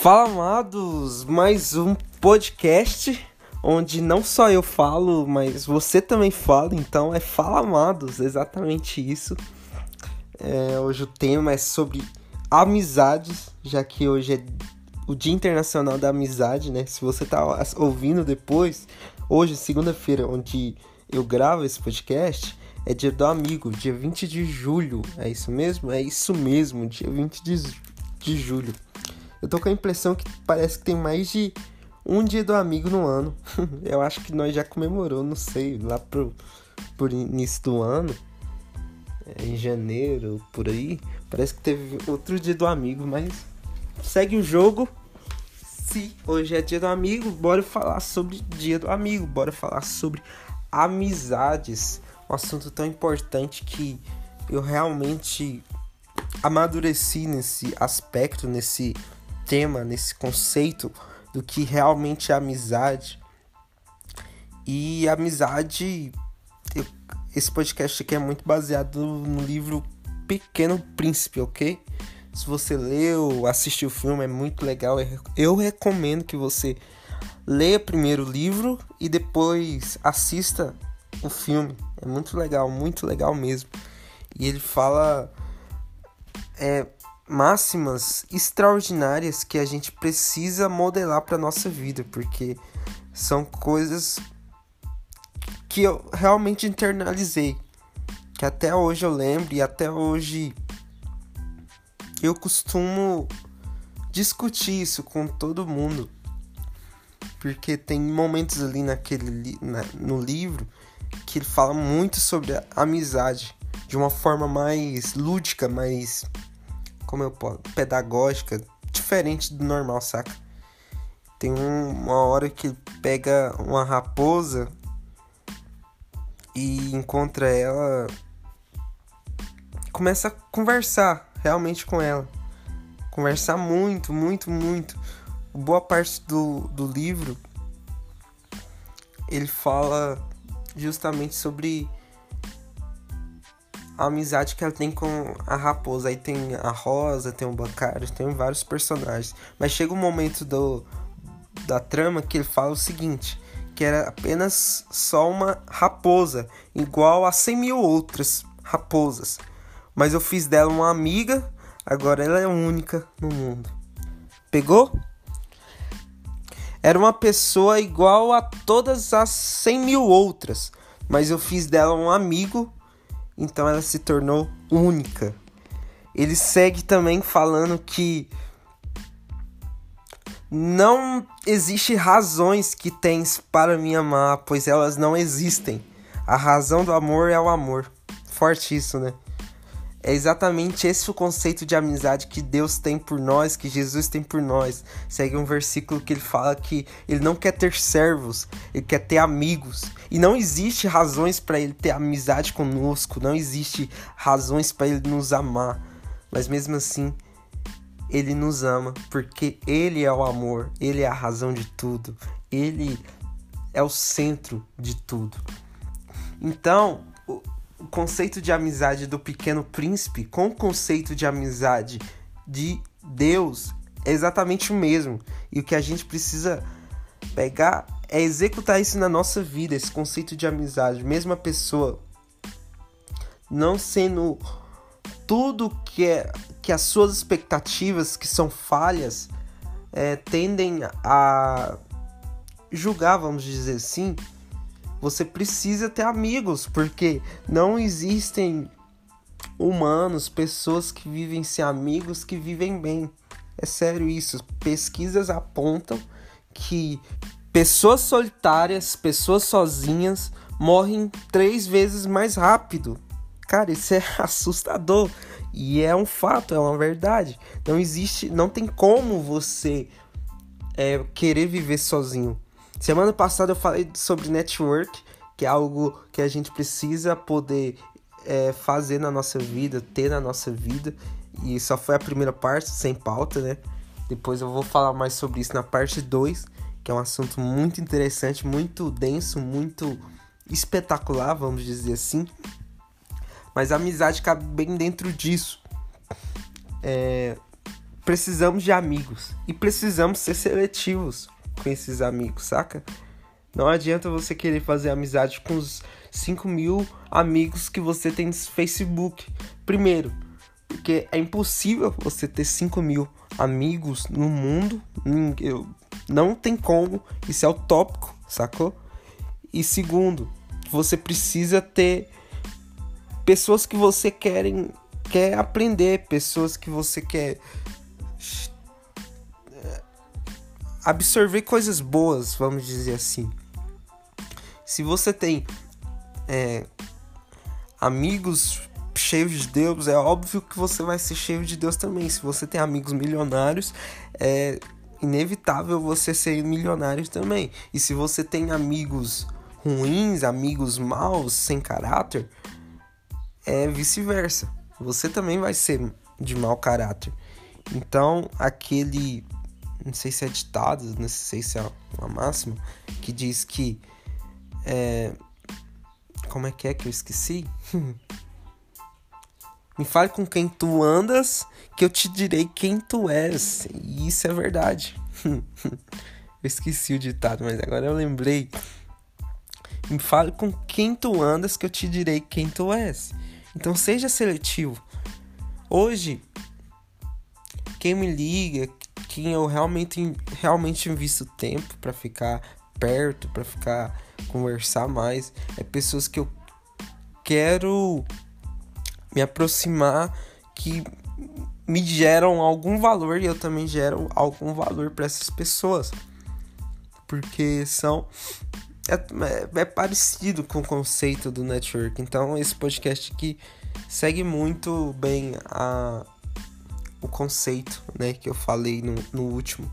Fala amados, mais um podcast onde não só eu falo, mas você também fala, então é Fala Amados, exatamente isso. É, hoje o tema é sobre amizades, já que hoje é o Dia Internacional da Amizade, né? Se você tá ouvindo depois, hoje, segunda-feira, onde eu gravo esse podcast, é dia do amigo, dia 20 de julho. É isso mesmo? É isso mesmo, dia 20 de, de julho. Eu tô com a impressão que parece que tem mais de um dia do amigo no ano. eu acho que nós já comemorou, não sei, lá pro, por início do ano, é, em janeiro, por aí. Parece que teve outro dia do amigo, mas segue o jogo. Se hoje é dia do amigo, bora falar sobre dia do amigo, bora falar sobre amizades. Um assunto tão importante que eu realmente amadureci nesse aspecto, nesse tema, nesse conceito do que realmente é amizade. E amizade, eu, esse podcast aqui é muito baseado no livro Pequeno Príncipe, ok? Se você leu, assistiu o filme, é muito legal. Eu recomendo que você leia primeiro o livro e depois assista o filme. É muito legal, muito legal mesmo. E ele fala é, máximas extraordinárias que a gente precisa modelar para nossa vida, porque são coisas que eu realmente internalizei, que até hoje eu lembro e até hoje eu costumo discutir isso com todo mundo, porque tem momentos ali naquele na, no livro que ele fala muito sobre a amizade de uma forma mais lúdica, mais como eu posso, pedagógica, diferente do normal, saca? Tem um, uma hora que pega uma raposa e encontra ela, começa a conversar realmente com ela, conversar muito, muito, muito. Boa parte do, do livro ele fala justamente sobre a amizade que ela tem com a raposa. Aí tem a Rosa, tem o Bancário, tem vários personagens. Mas chega um momento do, da trama que ele fala o seguinte: que era apenas só uma raposa, igual a 100 mil outras raposas. Mas eu fiz dela uma amiga, agora ela é única no mundo. Pegou? Era uma pessoa igual a todas as 100 mil outras, mas eu fiz dela um amigo então ela se tornou única. Ele segue também falando que não existe razões que tens para me amar, pois elas não existem. A razão do amor é o amor. Forte isso, né? É exatamente esse o conceito de amizade que Deus tem por nós, que Jesus tem por nós. Segue um versículo que ele fala que ele não quer ter servos, ele quer ter amigos. E não existe razões para ele ter amizade conosco, não existe razões para ele nos amar. Mas mesmo assim, ele nos ama porque ele é o amor, ele é a razão de tudo, ele é o centro de tudo. Então, conceito de amizade do Pequeno Príncipe com o conceito de amizade de Deus é exatamente o mesmo. E o que a gente precisa pegar é executar isso na nossa vida, esse conceito de amizade. Mesma pessoa não sendo tudo que é que as suas expectativas que são falhas é, tendem a julgar, vamos dizer assim, você precisa ter amigos, porque não existem humanos, pessoas que vivem sem amigos que vivem bem. É sério isso. Pesquisas apontam que pessoas solitárias, pessoas sozinhas morrem três vezes mais rápido. Cara, isso é assustador e é um fato, é uma verdade. Não existe, não tem como você é, querer viver sozinho. Semana passada eu falei sobre network, que é algo que a gente precisa poder é, fazer na nossa vida, ter na nossa vida. E só foi a primeira parte, sem pauta, né? Depois eu vou falar mais sobre isso na parte 2, que é um assunto muito interessante, muito denso, muito espetacular, vamos dizer assim. Mas a amizade cabe bem dentro disso. É, precisamos de amigos e precisamos ser seletivos com esses amigos, saca? Não adianta você querer fazer amizade com os 5 mil amigos que você tem no Facebook. Primeiro, porque é impossível você ter 5 mil amigos no mundo. Não tem como. Isso é utópico, sacou? E segundo, você precisa ter pessoas que você querem quer aprender, pessoas que você quer absorver coisas boas, vamos dizer assim. Se você tem é, amigos cheios de Deus, é óbvio que você vai ser cheio de Deus também. Se você tem amigos milionários, é inevitável você ser milionário também. E se você tem amigos ruins, amigos maus, sem caráter, é vice-versa. Você também vai ser de mau caráter. Então, aquele não sei se é ditado, não sei se é uma máxima, que diz que. É, como é que é que eu esqueci? Me fale com quem tu andas, que eu te direi quem tu és. E isso é verdade. eu esqueci o ditado, mas agora eu lembrei. Me fale com quem tu andas, que eu te direi quem tu és. Então seja seletivo. Hoje, quem me liga, eu realmente, realmente invisto tempo para ficar perto, para ficar conversar mais, é pessoas que eu quero me aproximar, que me geram algum valor e eu também gero algum valor para essas pessoas. Porque são é, é, é, parecido com o conceito do network. Então esse podcast aqui segue muito bem a o conceito, né, que eu falei no, no último.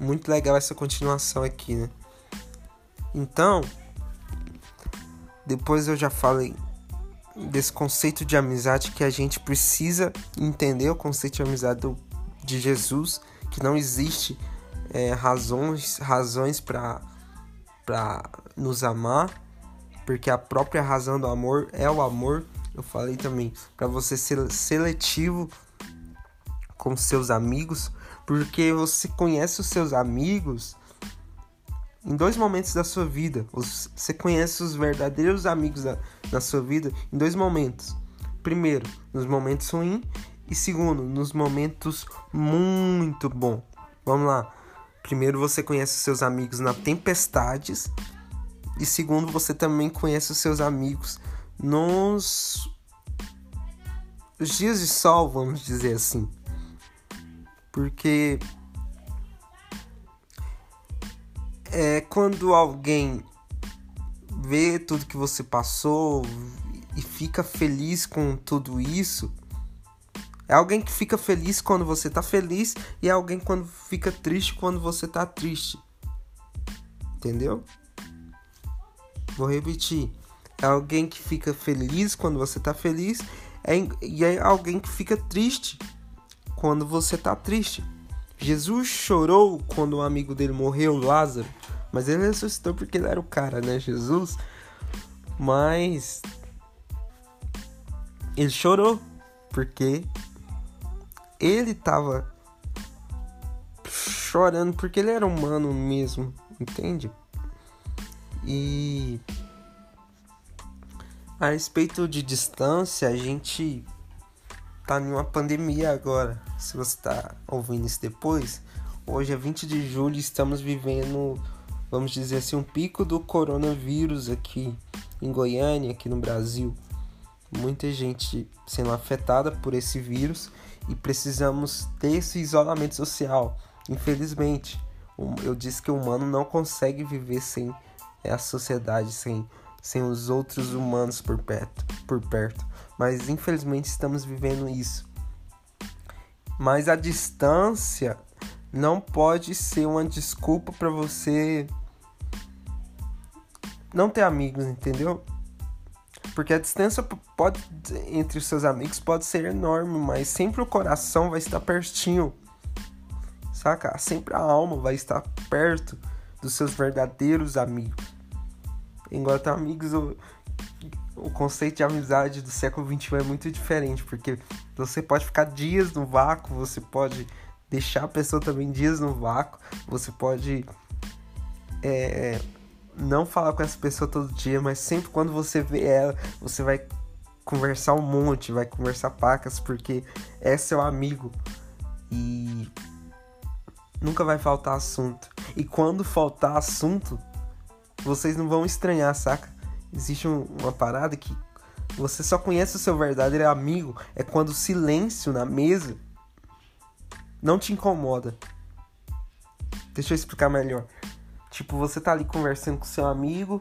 Muito legal essa continuação aqui, né? Então, depois eu já falei desse conceito de amizade que a gente precisa entender o conceito de amizade do, de Jesus, que não existe é, razões razões para para nos amar, porque a própria razão do amor é o amor. Eu falei também para você ser seletivo com seus amigos, porque você conhece os seus amigos em dois momentos da sua vida. Você conhece os verdadeiros amigos da, sua vida em dois momentos. Primeiro, nos momentos ruins e segundo, nos momentos muito bom. Vamos lá. Primeiro você conhece os seus amigos na tempestades e segundo você também conhece os seus amigos nos dias de sol, vamos dizer assim. Porque é quando alguém vê tudo que você passou e fica feliz com tudo isso. É alguém que fica feliz quando você tá feliz e é alguém quando fica triste quando você tá triste. Entendeu? Vou repetir. É alguém que fica feliz quando você tá feliz é, e é alguém que fica triste quando você tá triste. Jesus chorou quando um amigo dele morreu, Lázaro, mas ele ressuscitou porque ele era o cara, né? Jesus. Mas ele chorou porque ele tava chorando porque ele era humano mesmo, entende? E a respeito de distância, a gente tá em uma pandemia agora. Se você tá ouvindo isso depois, hoje é 20 de julho, estamos vivendo, vamos dizer assim, um pico do coronavírus aqui em Goiânia, aqui no Brasil. Muita gente sendo afetada por esse vírus e precisamos ter esse isolamento social. Infelizmente, eu disse que o humano não consegue viver sem a sociedade, sem, sem os outros humanos por perto. Por perto mas infelizmente estamos vivendo isso. Mas a distância não pode ser uma desculpa para você não ter amigos, entendeu? Porque a distância pode entre os seus amigos pode ser enorme, mas sempre o coração vai estar pertinho. Saca? Sempre a alma vai estar perto dos seus verdadeiros amigos. Enquanto amigos o conceito de amizade do século XXI é muito diferente, porque você pode ficar dias no vácuo, você pode deixar a pessoa também dias no vácuo, você pode é, não falar com essa pessoa todo dia, mas sempre quando você vê ela, você vai conversar um monte, vai conversar pacas, porque é seu amigo e nunca vai faltar assunto. E quando faltar assunto, vocês não vão estranhar, saca? Existe um, uma parada que você só conhece o seu verdadeiro amigo é quando o silêncio na mesa não te incomoda. Deixa eu explicar melhor. Tipo, você tá ali conversando com seu amigo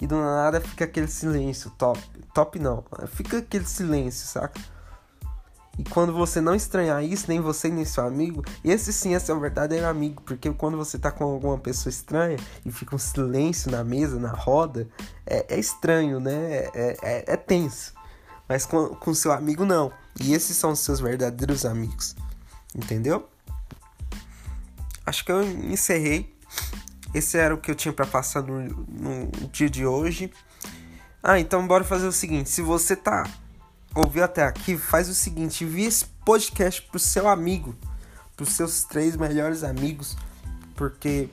e do nada fica aquele silêncio top. Top não, fica aquele silêncio, saca? E quando você não estranhar isso, nem você nem seu amigo, esse sim é seu verdadeiro amigo. Porque quando você tá com alguma pessoa estranha e fica um silêncio na mesa, na roda, é, é estranho, né? É, é, é, tenso. Mas com, com seu amigo, não. E esses são os seus verdadeiros amigos. Entendeu? Acho que eu encerrei. Esse era o que eu tinha para passar no, no dia de hoje. Ah, então bora fazer o seguinte: se você tá ouviu até aqui, faz o seguinte: envie esse podcast pro seu amigo, pros seus três melhores amigos, porque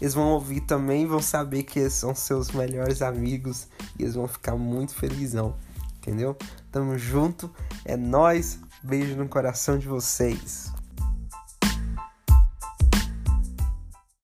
eles vão ouvir também, vão saber que eles são seus melhores amigos e eles vão ficar muito felizão, entendeu? Tamo junto, é nós, beijo no coração de vocês.